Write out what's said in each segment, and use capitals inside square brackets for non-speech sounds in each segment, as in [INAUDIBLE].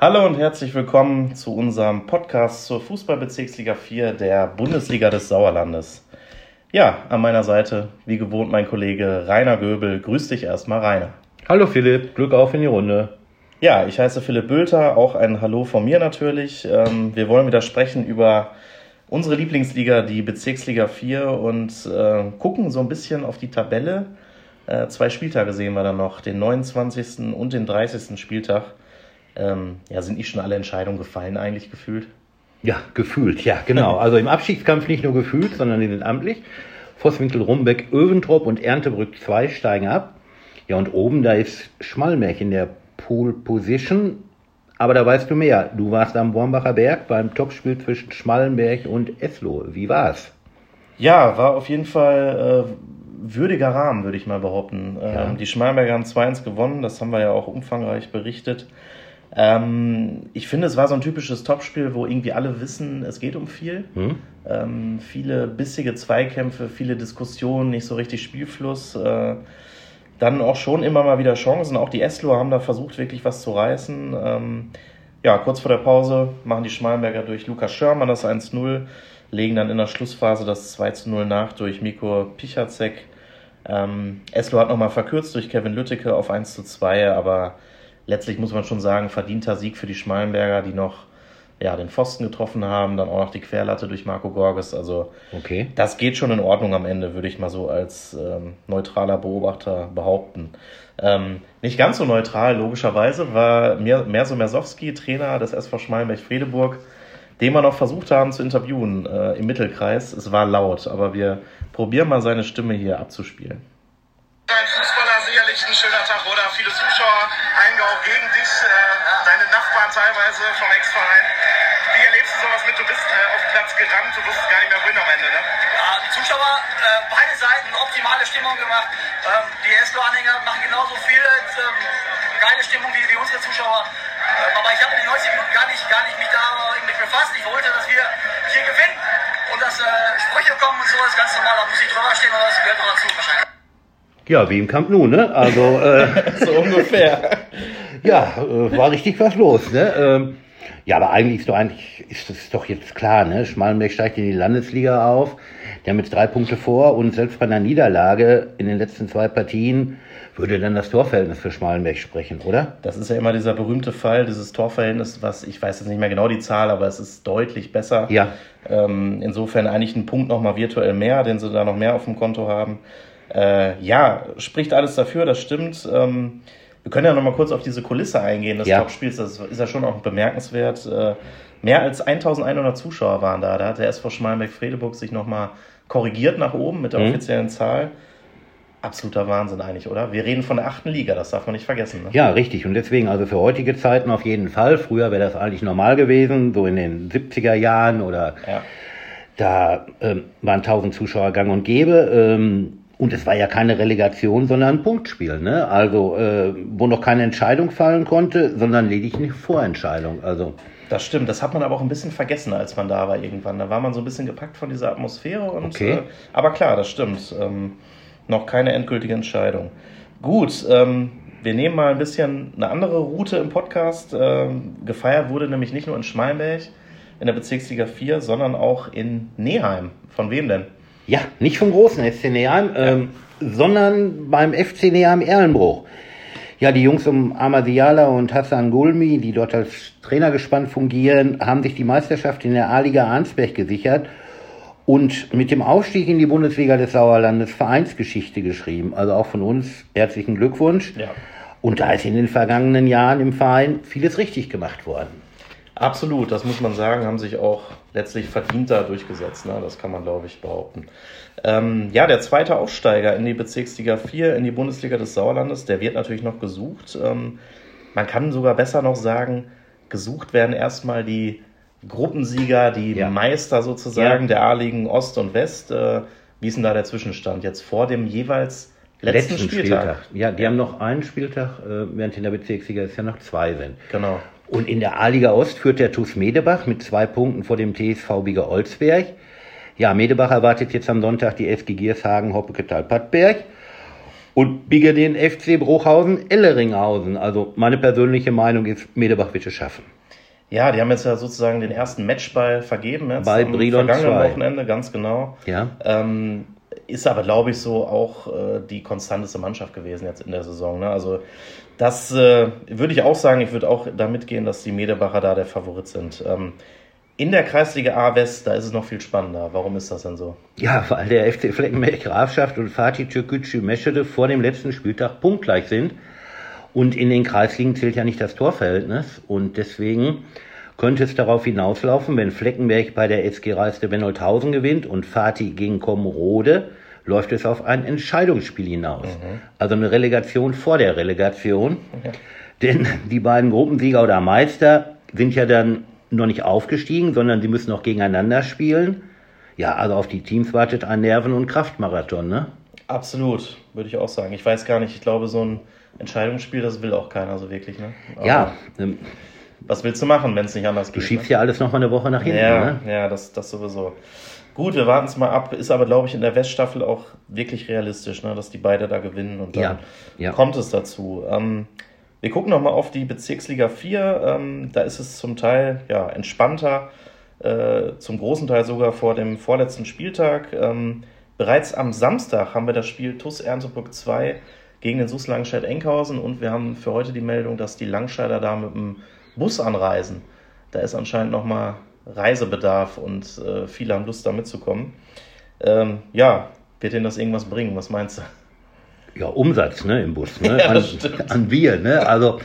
Hallo und herzlich willkommen zu unserem Podcast zur Fußballbezirksliga 4 der Bundesliga des Sauerlandes. Ja, an meiner Seite, wie gewohnt, mein Kollege Rainer Göbel. Grüß dich erstmal, Rainer. Hallo Philipp, Glück auf in die Runde. Ja, ich heiße Philipp Bülter, auch ein Hallo von mir natürlich. Ähm, wir wollen wieder sprechen über unsere Lieblingsliga, die Bezirksliga 4 und äh, gucken so ein bisschen auf die Tabelle. Äh, zwei Spieltage sehen wir dann noch, den 29. und den 30. Spieltag. Ähm, ja, sind nicht schon alle Entscheidungen gefallen eigentlich gefühlt? Ja, gefühlt, ja, genau. [LAUGHS] Also im Abstiegskampf nicht nur gefühlt, sondern die sind amtlich. Vosswinkel, Rumbeck, Öventrop und Erntebrück 2 steigen ab. Ja, und oben, da ist Schmallmärch in der Pool Position. Aber da weißt du mehr. Du warst am Wormbacher Berg beim Topspiel zwischen Schmallenberg und Eslo. Wie war's? Ja, war auf jeden Fall äh, würdiger Rahmen, würde ich mal behaupten. Ähm, ja. Die Schmallenberger haben 2-1 gewonnen, das haben wir ja auch umfangreich berichtet. Ähm, ich finde, es war so ein typisches Topspiel, wo irgendwie alle wissen, es geht um viel. Hm. Ähm, viele bissige Zweikämpfe, viele Diskussionen, nicht so richtig Spielfluss. Äh, dann auch schon immer mal wieder Chancen. Auch die Esloer haben da versucht, wirklich was zu reißen. Ähm, ja, kurz vor der Pause machen die Schmalenberger durch Lukas Schörmann das 1-0, legen dann in der Schlussphase das 2-0 nach durch Miko Pichacek. Ähm, Eslo hat nochmal verkürzt durch Kevin Lütteke auf 1-2, aber letztlich muss man schon sagen, verdienter Sieg für die Schmalenberger, die noch ja, den Pfosten getroffen haben, dann auch noch die Querlatte durch Marco Gorges. Also okay. das geht schon in Ordnung am Ende, würde ich mal so als ähm, neutraler Beobachter behaupten. Ähm, nicht ganz so neutral, logischerweise, war Merso Mersowski, Trainer des SV Schmalenberg-Fredeburg, den wir noch versucht haben zu interviewen äh, im Mittelkreis. Es war laut, aber wir probieren mal seine Stimme hier abzuspielen. Ein Fußballer sicherlich ein schöner Teilweise vom Ex-Verein. Wie erlebst du sowas mit? Du bist äh, auf den Platz gerannt, du wusstest gar nicht mehr wohin am Ende, ne? Ja, die Zuschauer, äh, beide Seiten, optimale Stimmung gemacht. Ähm, die Eslo-Anhänger machen genauso viel, ähm, geile Stimmung wie, wie unsere Zuschauer. Ähm, aber ich habe in den 90 Minuten gar nicht, gar nicht mich da irgendwie befasst. Ich wollte, dass wir hier gewinnen und dass äh, Sprüche kommen und so, ist ganz normal. Da muss ich drüber stehen und das gehört auch dazu wahrscheinlich. Ja, wie im Camp Nou, ne? Also äh, [LAUGHS] so ungefähr. [LAUGHS] ja, äh, war richtig was los, ne? Ähm, ja, aber eigentlich ist doch eigentlich ist das doch jetzt klar, ne? Schmalenberg steigt in die Landesliga auf, der mit drei Punkte vor und selbst bei einer Niederlage in den letzten zwei Partien würde dann das Torverhältnis für Schmalenberg sprechen, oder? Das ist ja immer dieser berühmte Fall, dieses Torverhältnis, was ich weiß jetzt nicht mehr genau die Zahl, aber es ist deutlich besser. Ja. Ähm, insofern eigentlich ein Punkt nochmal virtuell mehr, den sie da noch mehr auf dem Konto haben. Äh, ja, spricht alles dafür, das stimmt. Ähm, wir können ja noch mal kurz auf diese Kulisse eingehen des ja. Topspiels. Das ist ja schon auch bemerkenswert. Äh, mehr als 1100 Zuschauer waren da. Da hat der SV Schmalenberg-Fredeburg sich noch mal korrigiert nach oben mit der mhm. offiziellen Zahl. Absoluter Wahnsinn eigentlich, oder? Wir reden von der achten Liga, das darf man nicht vergessen. Ne? Ja, richtig. Und deswegen, also für heutige Zeiten auf jeden Fall. Früher wäre das eigentlich normal gewesen, so in den 70er Jahren oder ja. da ähm, waren 1000 Zuschauer gang und gäbe. Ähm, und es war ja keine Relegation, sondern ein Punktspiel, ne? Also äh, wo noch keine Entscheidung fallen konnte, sondern lediglich eine Vorentscheidung. Also das stimmt, das hat man aber auch ein bisschen vergessen, als man da war irgendwann. Da war man so ein bisschen gepackt von dieser Atmosphäre. Und, okay. Äh, aber klar, das stimmt. Ähm, noch keine endgültige Entscheidung. Gut, ähm, wir nehmen mal ein bisschen eine andere Route im Podcast. Ähm, gefeiert wurde nämlich nicht nur in Schmalberg in der Bezirksliga 4, sondern auch in Neheim. Von wem denn? Ja, nicht vom großen FC Neheim, ja. ähm, sondern beim FC Neheim Erlenbruch. Ja, die Jungs um Amadiala und Hassan Gulmi, die dort als Trainer gespannt fungieren, haben sich die Meisterschaft in der A-Liga Arnsberg gesichert und mit dem Aufstieg in die Bundesliga des Sauerlandes Vereinsgeschichte geschrieben. Also auch von uns herzlichen Glückwunsch. Ja. Und da ist in den vergangenen Jahren im Verein vieles richtig gemacht worden. Absolut, das muss man sagen, haben sich auch letztlich verdienter durchgesetzt. Ne? Das kann man, glaube ich, behaupten. Ähm, ja, der zweite Aufsteiger in die Bezirksliga 4, in die Bundesliga des Sauerlandes, der wird natürlich noch gesucht. Ähm, man kann sogar besser noch sagen, gesucht werden erstmal die Gruppensieger, die ja. Meister sozusagen ja. der A-Ligen Ost und West. Äh, wie ist denn da der Zwischenstand jetzt vor dem jeweils letzten, letzten Spieltag? Spieltag? Ja, die haben noch einen Spieltag, äh, während in der Bezirksliga es ja noch zwei sind. Genau. Und in der A-Liga Ost führt der TuS Medebach mit zwei Punkten vor dem TSV Bieger Olsberg. Ja, Medebach erwartet jetzt am Sonntag die SG Giershagen Hoppeketal Pattberg und Bieger den FC Bruchhausen Elleringhausen. Also meine persönliche Meinung ist, Medebach wird es schaffen. Ja, die haben jetzt ja sozusagen den ersten Matchball vergeben jetzt Bei am Brilon vergangenen 2. Wochenende, ganz genau. Ja. Ähm, ist aber, glaube ich, so auch äh, die konstanteste Mannschaft gewesen jetzt in der Saison. Ne? Also das äh, würde ich auch sagen, ich würde auch damit gehen, dass die Medebacher da der Favorit sind. Ähm, in der Kreisliga A West, da ist es noch viel spannender. Warum ist das denn so? Ja, weil der FC Fleckenberg Grafschaft und Fatih Türkgücü Meschede vor dem letzten Spieltag punktgleich sind. Und in den Kreisligen zählt ja nicht das Torverhältnis. Und deswegen könnte es darauf hinauslaufen, wenn Fleckenberg bei der SG Reiste Benolthausen gewinnt und Fatih gegen Komrode, läuft es auf ein Entscheidungsspiel hinaus. Mhm. Also eine Relegation vor der Relegation. Mhm. Denn die beiden Gruppensieger oder Meister sind ja dann noch nicht aufgestiegen, sondern sie müssen noch gegeneinander spielen. Ja, also auf die Teams wartet ein Nerven- und Kraftmarathon, ne? Absolut, würde ich auch sagen. Ich weiß gar nicht, ich glaube, so ein Entscheidungsspiel, das will auch keiner so wirklich. Ne? Aber ja. Ähm, was willst du machen, wenn es nicht anders geht? Du schiebst ne? ja alles noch mal eine Woche nach hinten. Ja, ne? ja das, das sowieso. Gut, wir warten es mal ab. Ist aber, glaube ich, in der Weststaffel auch wirklich realistisch, ne? dass die beide da gewinnen und dann ja, ja. kommt es dazu. Ähm, wir gucken nochmal auf die Bezirksliga 4. Ähm, da ist es zum Teil ja, entspannter, äh, zum großen Teil sogar vor dem vorletzten Spieltag. Ähm, bereits am Samstag haben wir das Spiel TUS Erntebrück 2 gegen den SUS Langscheid-Enkhausen und wir haben für heute die Meldung, dass die Langscheider da mit dem Bus anreisen. Da ist anscheinend nochmal Reisebedarf und äh, viele haben Lust da mitzukommen. Ähm, ja, wird denen das irgendwas bringen? Was meinst du? Ja, Umsatz ne, im Bus, ne? [LAUGHS] Ja, an, an Bier. Ne? Also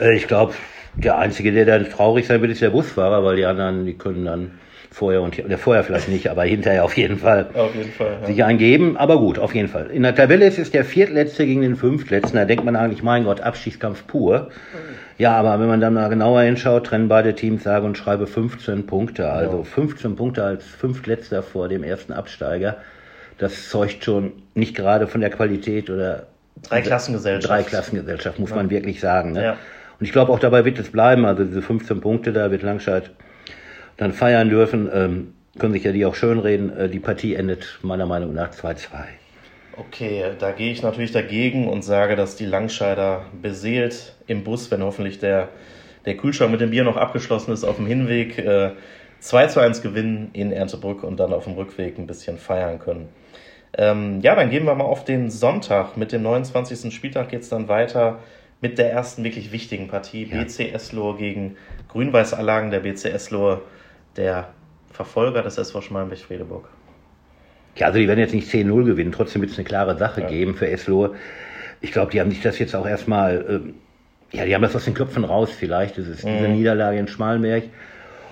äh, ich glaube, der Einzige, der da traurig sein wird, ist der Busfahrer, weil die anderen, die können dann Vorher und der vorher vielleicht nicht, aber hinterher auf jeden Fall, auf jeden Fall ja. sich eingeben. Aber gut, auf jeden Fall. In der Tabelle ist es der Viertletzte gegen den Fünftletzten. Da denkt man eigentlich, mein Gott, Abstiegskampf pur. Ja, aber wenn man dann mal genauer hinschaut, trennen beide Teams sage und schreibe 15 Punkte. Also 15 Punkte als Fünftletzter vor dem ersten Absteiger. Das zeugt schon nicht gerade von der Qualität oder Dreiklassengesellschaft. Dreiklassengesellschaft, muss ja. man wirklich sagen. Ne? Ja. Und ich glaube, auch dabei wird es bleiben. Also diese 15 Punkte, da wird Langscheid dann feiern dürfen. Ähm, können sich ja die auch schönreden. Äh, die Partie endet meiner Meinung nach 2-2. Okay, da gehe ich natürlich dagegen und sage, dass die Langscheider beseelt im Bus, wenn hoffentlich der, der Kühlschrank mit dem Bier noch abgeschlossen ist, auf dem Hinweg äh, 2 zu 1 gewinnen in Erntebrück und dann auf dem Rückweg ein bisschen feiern können. Ähm, ja, dann gehen wir mal auf den Sonntag. Mit dem 29. Spieltag geht es dann weiter mit der ersten wirklich wichtigen Partie. Ja. BC Eslohe gegen Grün-Weiß Erlagen. Der BC Eslohe der Verfolger des SV Schmalenberg-Fredeburg. Ja, also die werden jetzt nicht 10-0 gewinnen, trotzdem wird es eine klare Sache ja. geben für Eslohe. Ich glaube, die haben sich das jetzt auch erstmal, äh, ja, die haben das aus den Köpfen raus vielleicht. Das ist mhm. diese Niederlage in Schmalenberg.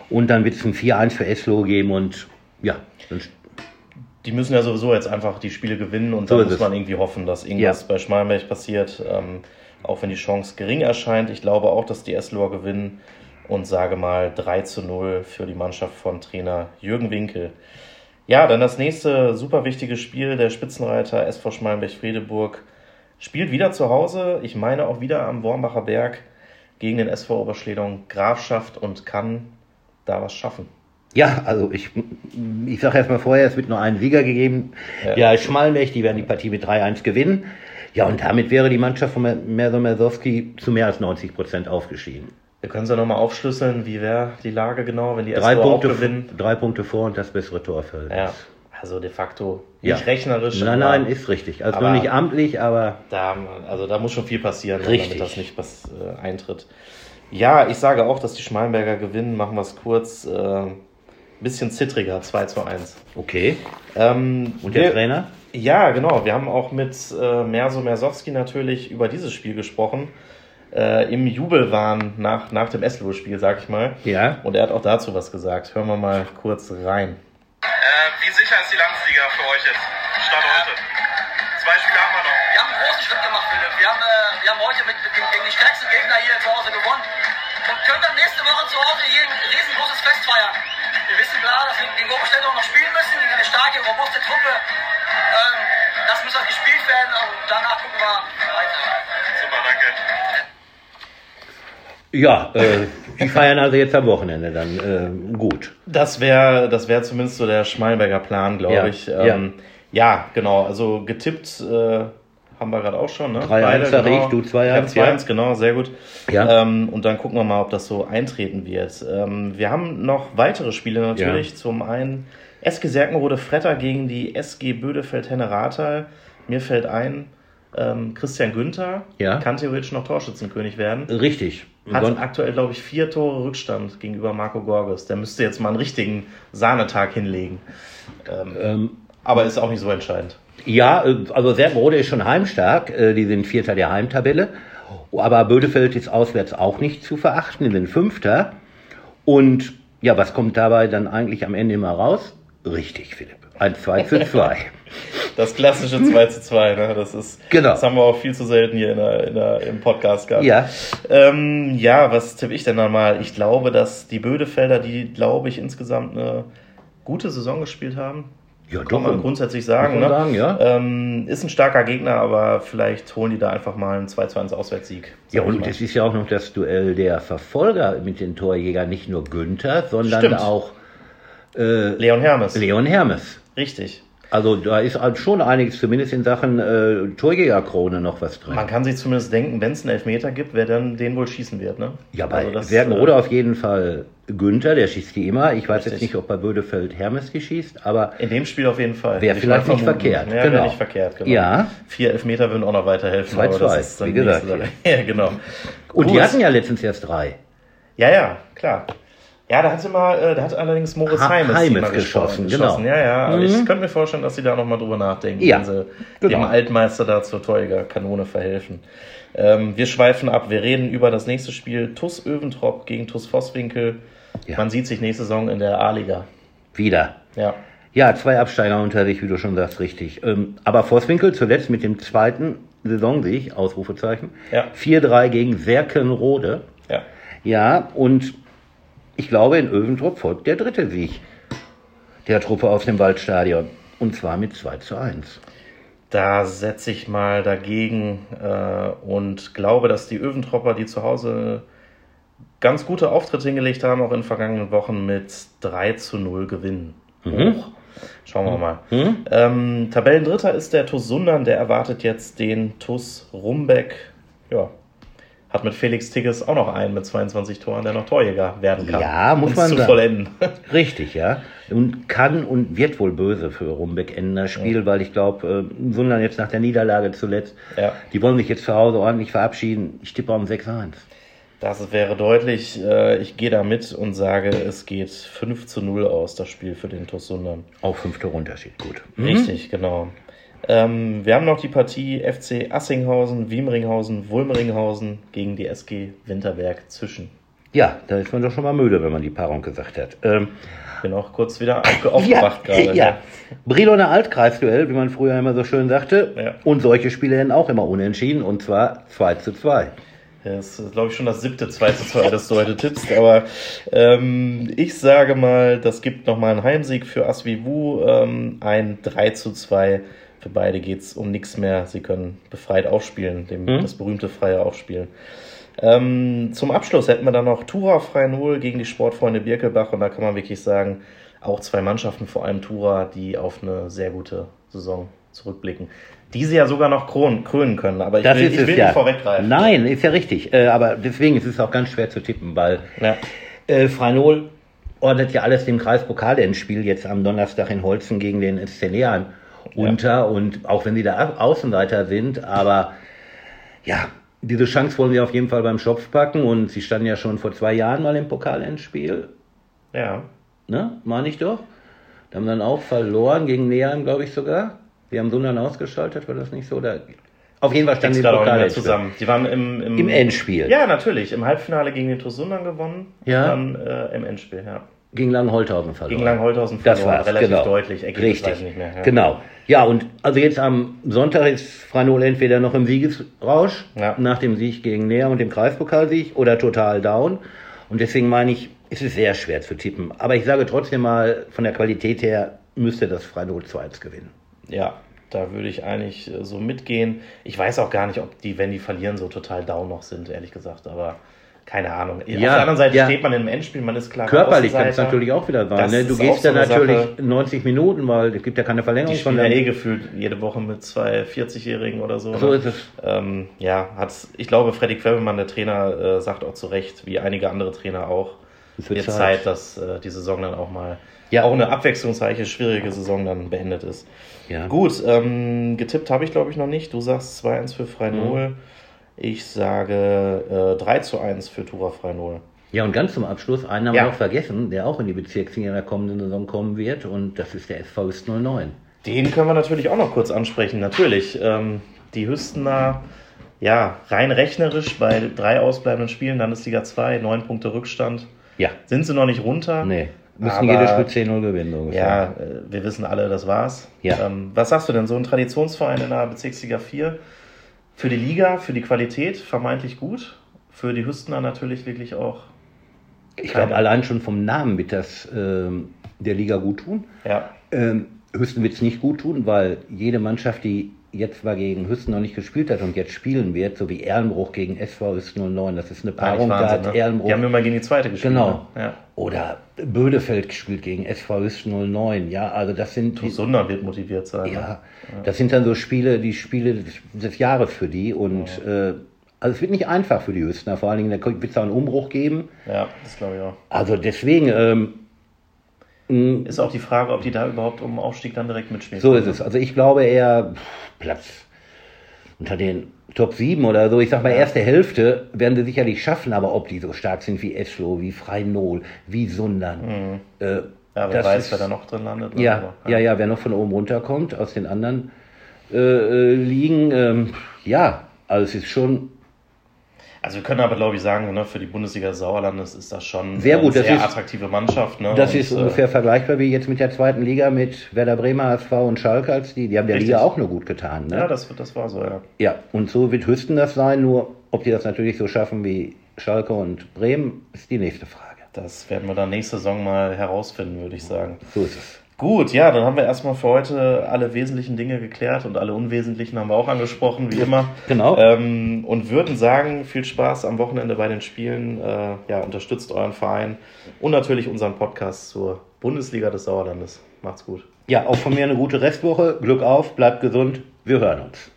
Und dann wird es ein 4-1 für Eslohe geben und ja. Die müssen ja sowieso jetzt einfach die Spiele gewinnen und so dann muss man irgendwie hoffen, dass irgendwas ja. bei Schmalenberg passiert. Ähm, auch wenn die Chance gering erscheint. Ich glaube auch, dass die Esloher gewinnen und sage mal 3 zu 0 für die Mannschaft von Trainer Jürgen Winkel. Ja, dann das nächste super wichtige Spiel. Der Spitzenreiter SV Schmalenberg-Friedeburg spielt wieder zu Hause. Ich meine auch wieder am Wormbacher Berg gegen den SV Oberschledung Grafschaft und kann da was schaffen. Ja, also ich, ich sage erstmal vorher, es wird nur einen Sieger gegeben. Ja, ja Schmalenberg, die werden die Partie mit 3-1 gewinnen. Ja, und damit wäre die Mannschaft von Merso Mersowski zu mehr als 90 Prozent aufgestiegen. Wir können es ja nochmal aufschlüsseln, wie wäre die Lage genau, wenn die drei Punkte, gewinnen. Drei Punkte vor und das bessere Torfeld. Ja, also de facto nicht ja. rechnerisch. Nein, nein, ist richtig. Also nur nicht amtlich, aber. Da, also da muss schon viel passieren, damit das nicht was äh, eintritt. Ja, ich sage auch, dass die Schmalenberger gewinnen. Machen wir es kurz. Äh, bisschen zittriger, 2 zu 1. Okay. Ähm, und der wir, Trainer? Ja, genau. Wir haben auch mit äh, Merso Mersowski natürlich über dieses Spiel gesprochen äh, im Jubelwahn nach, nach dem Eslo-Spiel, sag ich mal. Ja. Und er hat auch dazu was gesagt. Hören wir mal kurz rein. Äh, wie sicher ist die Landesliga für euch jetzt? Stand heute. Zwei Spiele haben wir noch. Wir haben einen großen Schritt gemacht, Philipp. Wir haben, äh, wir haben heute mit, mit, gegen die stärksten Gegner hier zu Hause zu Hause hier ein riesengroßes Fest feiern. Wir wissen klar, dass wir gegen auch noch spielen müssen, gegen eine starke, robuste Truppe. Werden und danach gucken wir weiter. Super, danke. Ja, äh, die feiern also jetzt am Wochenende dann äh, gut. Das wäre das wär zumindest so der Schmalberger Plan, glaube Ja, ich. Ähm, ja. genau. Also getippt äh, haben wir gerade auch schon. Ne? 3-1 Beide, sag ich, du 2-1, Ich hab 2-1, ja. genau, sehr gut. Ja. Ähm, und dann gucken wir mal, ob das so eintreten wird. Ähm, wir haben noch weitere Spiele natürlich. Zum einen SG Serkenrode Fretter gegen die SG Bödefeld Henne Rathal. Mir fällt ein, ähm, Christian Günther Ja. kann theoretisch noch Torschützenkönig werden. Richtig. Hat Son- aktuell, glaube ich, vier Tore Rückstand gegenüber Marco Gorges. Der müsste jetzt mal einen richtigen Sahnetag hinlegen. Ähm, ähm, aber ist auch nicht so entscheidend. Ja, äh, also Serbenrode ist schon heimstark. äh, Die sind Vierter der Heimtabelle. Aber Bödefeld ist auswärts auch nicht zu verachten. Die sind Fünfter. Und ja, was kommt dabei dann eigentlich am Ende immer raus? Richtig, Philipp. Ein 2 zu 2. [LAUGHS] Das klassische 2 zu 2, ne? Das ist, Genau. das haben wir auch viel zu selten hier in der, in der, im Podcast gehabt. Ja. Ähm, ja, was tippe ich denn dann mal? Ich glaube, dass die Bödefelder, die, glaube ich, insgesamt eine gute Saison gespielt haben. Ja, Kann man grundsätzlich sagen. Ne? sagen, ja. Ähm, ist ein starker Gegner, aber vielleicht holen die da einfach mal einen 2 zu 1 Auswärtssieg. Ja, und es ist ja auch noch das Duell der Verfolger mit den Torjägern, nicht nur Günther, sondern Stimmt. auch äh, Leon Hermes. Leon Hermes. Richtig. Also da ist halt schon einiges, zumindest in Sachen äh, Torjägerkrone noch was drin. Man kann sich zumindest denken, wenn es einen Elfmeter gibt, wer dann den wohl schießen wird. Ne? Ja, bei Also das, Sergenrode äh, auf jeden Fall Günther, der schießt die immer. Ich weiß jetzt Richtig. nicht, ob bei Bödefeld Hermes die schießt, aber In dem Spiel auf jeden Fall. Wäre vielleicht nicht verkehrt, Ja, genau. nicht verkehrt, genau. Ja. Vier Elfmeter würden auch noch weiterhelfen. 2-2, aber das ist dann wie die gesagt. [LAUGHS] Ja, genau. und die Gut. hatten ja letztens erst drei. Ja, ja, klar. Ja, da hatte mal, äh, da hat allerdings Moritz Ha- Heimes, Heimes die mal geschossen, geschossen. genau. Ja, ja, Mhm. ich könnte mir vorstellen, dass sie da nochmal drüber nachdenken, Ja, wenn sie genau. dem Altmeister da zur Torjägerkanone verhelfen. Ähm, wir schweifen ab, wir reden über das nächste Spiel, TUS Öventrop gegen TUS Vosswinkel. Ja. Man sieht sich nächste Saison in der A-Liga. Wieder. Ja. Ja, zwei Absteiger unter sich, wie du schon sagst, richtig. Ähm, aber Vosswinkel zuletzt mit dem zweiten Saisonsieg, Ausrufezeichen, Ja. 4-3 gegen Serkenrode. Ja. Ja, und ich glaube, in Öventrop folgt der dritte Sieg der Truppe aus dem Waldstadion. Und zwar mit 2 zu 1. Da setze ich mal dagegen äh, und glaube, dass die Öventropper, die zu Hause ganz gute Auftritte hingelegt haben, auch in den vergangenen Wochen mit 3 zu 0 gewinnen. Hoch. Schauen wir mal. Ähm, Tabellendritter ist der TuS Sundern, der erwartet jetzt den TuS Rumbeck. Ja, hat mit Felix Tigges auch noch einen mit 22 Toren, der noch Torjäger werden kann. Ja, muss man zu sagen. vollenden. [LAUGHS] Richtig, ja. Und kann und wird wohl böse für Rumbeck enden das Spiel, weil ich glaube, äh, Sundern jetzt nach der Niederlage zuletzt, Ja. die wollen sich jetzt zu Hause ordentlich verabschieden. Ich tippe um 6-1. Das wäre deutlich. Äh, Ich gehe da mit und sage, es geht 5 zu 0 aus, das Spiel für den TuS Sundern. Auch fünf Tore Unterschied, gut. Richtig, genau. Ähm, wir haben noch die Partie FC Assinghausen, Wiemringhausen, Wulmeringhausen gegen die SG Winterberg zwischen. Ja, da ist man doch schon mal müde, wenn man die Paarung gesagt hat. Ähm, Bin auch kurz wieder aufge aufgewacht ja, gerade. [LAUGHS] ja. Briloner Altkreisduell, wie man früher immer so schön sagte. Ja. Und solche Spiele werden auch immer unentschieden, und zwar 2 zu 2. Das ist, glaube ich, schon das siebte 2 zu 2, das du heute tippst. Aber ähm, ich sage mal, das gibt nochmal einen Heimsieg für Asvivu. Ähm, ein 3 zu 2. Für beide geht es um nichts mehr. Sie können befreit aufspielen, dem, Mhm. das berühmte freie Aufspielen. Ähm, zum Abschluss hätten wir dann noch Tura Freinol gegen die Sportfreunde Birkelbach. Und da kann man wirklich sagen, auch zwei Mannschaften, vor allem Tura, die auf eine sehr gute Saison zurückblicken. Die sie ja sogar noch kronen, krönen können. Aber ich Das will, ich will ja. nicht vorweggreifen. Nein, ist ja richtig. Äh, aber deswegen ist es auch ganz schwer zu tippen, weil Ja. äh, Freinol ordnet ja alles dem Kreispokalendspiel jetzt am Donnerstag in Holzen gegen den SC Neheim unter. Und auch wenn sie da Au- Außenseiter sind, aber ja, diese Chance wollen sie auf jeden Fall beim Schopf packen. Und sie standen ja schon vor zwei Jahren mal im Pokalendspiel. Ja. Ne? Meine ich doch. Da haben dann auch verloren gegen Neheim, glaube ich sogar. Die haben Sundern ausgeschaltet, war das nicht so? Oder auf jeden Fall standen die Pokalendspiel. zusammen. Die waren im, im, Im Endspiel. Ja, natürlich. Im Halbfinale gegen den TuS Sundern gewonnen. Ja. Dann äh, im Endspiel, ja. Gegen Langholthausen verloren. Gegen Langholthausen Das verloren. war's, Relativ genau. deutlich. Ergebnis Richtig. nicht mehr. Ja. Genau. Ja, und also jetzt am Sonntag ist Franol entweder noch im Siegesrausch Ja. nach dem Sieg gegen Näher und dem Kreispokalsieg oder total down. Und deswegen meine ich, es ist sehr schwer zu tippen. Aber ich sage trotzdem mal, von der Qualität her müsste das Freiburg 2-1 gewinnen. Ja, da würde ich eigentlich äh, so mitgehen. Ich weiß auch gar nicht, ob die, wenn die verlieren, so total down noch sind, ehrlich gesagt. Aber keine Ahnung. Auf der anderen Seite ja. steht man im Endspiel, man ist klar. Körperlich kann es natürlich auch wieder sein. Ne? Du gehst auch so natürlich Sache. 90 Minuten, weil es gibt ja keine Die Verlängerung spielen von ja eh gefühlt jede Woche mit zwei 40-Jährigen oder so. So ne? ist es. Ähm, ja, hat's, ich glaube, Freddy Quebbelmann, der Trainer, äh, sagt auch zu Recht, wie einige andere Trainer auch, Es wird Zeit. Zeit, dass äh, die Saison dann auch mal, Ja. auch eine abwechslungsreiche, schwierige Saison dann beendet ist. Ja. Gut, ähm, getippt habe ich glaube ich noch nicht. Du sagst 2-1 für Mhm. Ich sage äh, 3 zu 1 für Tura Freinol. Ja, und ganz zum Abschluss, einen haben Ja. wir noch vergessen, der auch in die Bezirksliga in der kommenden Saison kommen wird, und das ist der SV Ist 09. Den können wir natürlich auch noch kurz ansprechen. Natürlich. Ähm, die Hüstener, ja, rein rechnerisch bei drei ausbleibenden Spielen, Landesliga 2, neun Punkte Rückstand. Ja, Sind sie noch nicht runter? nee. Müssen jedes Spiel 10-0 gewinnen, so ungefähr. Ja, äh, wir wissen alle, das war's. Ja. Ähm, was sagst du denn? So ein Traditionsverein in der Bezirksliga 4 für die Liga, für die Qualität vermeintlich gut. Für die Hüstener natürlich wirklich auch. Ich glaube, allein schon vom Namen wird das ähm, der Liga gut tun. Ja, Ähm, Hüsten wird es nicht gut tun, weil jede Mannschaft, die jetzt zwar gegen Hüsten noch nicht gespielt hat und jetzt spielen wird, so wie Erlenbruch gegen SV Hüsten 09, das ist eine Paarung, da Wahnsinn, hat ne? Erlenbruch Die haben immer gegen die zweite gespielt. Genau. Ne? Ja. Oder Bödefeld gespielt gegen SV Hüsten 09. Ja, also das sind die, Sunder wird motiviert sein. ne? ja, das sind dann so Spiele, die Spiele des, des Jahres für die und äh, also es wird nicht einfach für die Hüstener, vor allen Dingen, da wird es auch einen Umbruch geben. Ja, das glaube ich auch. Also deswegen, ähm, Ist auch die Frage, ob die da überhaupt um Aufstieg dann direkt mitspielen. So ist es. Also ich glaube eher Platz unter den Top 7 oder so. Ich sag mal, erste Hälfte werden sie sicherlich schaffen, aber ob die so stark sind wie Eslo, wie Freinol, wie Sundern. Äh, Ja, wer weiß, ist- wer da noch drin landet. Ja, Aber, ja, ja, wer noch von oben runterkommt, aus den anderen äh, äh, Ligen. Ähm, ja, also es ist schon Also wir können aber, glaube ich, sagen, ne, für die Bundesliga des Sauerlandes ist das schon Sehr gut, eine sehr attraktive Mannschaft. Ne? Das Und, ist äh, ungefähr vergleichbar wie jetzt mit der zweiten Liga mit Werder Bremer, HSV und Schalke als die. Die haben der Richtig. Liga auch nur gut getan. Ne? Ja, das, das war so, ja. Ja, und so wird Hüsten das sein, nur ob die das natürlich so schaffen wie Schalke und Bremen, ist die nächste Frage. Das werden wir dann nächste Saison mal herausfinden, würde ich sagen. So ist es. Gut, ja, dann haben wir erstmal für heute alle wesentlichen Dinge geklärt und alle unwesentlichen haben wir auch angesprochen, wie immer. Genau. Ähm, und würden sagen, viel Spaß am Wochenende bei den Spielen. Äh, ja, unterstützt euren Verein und natürlich unseren Podcast zur Bundesliga des Sauerlandes. Macht's gut. Ja, auch von mir eine gute Restwoche. Glück auf, bleibt gesund. Wir hören uns.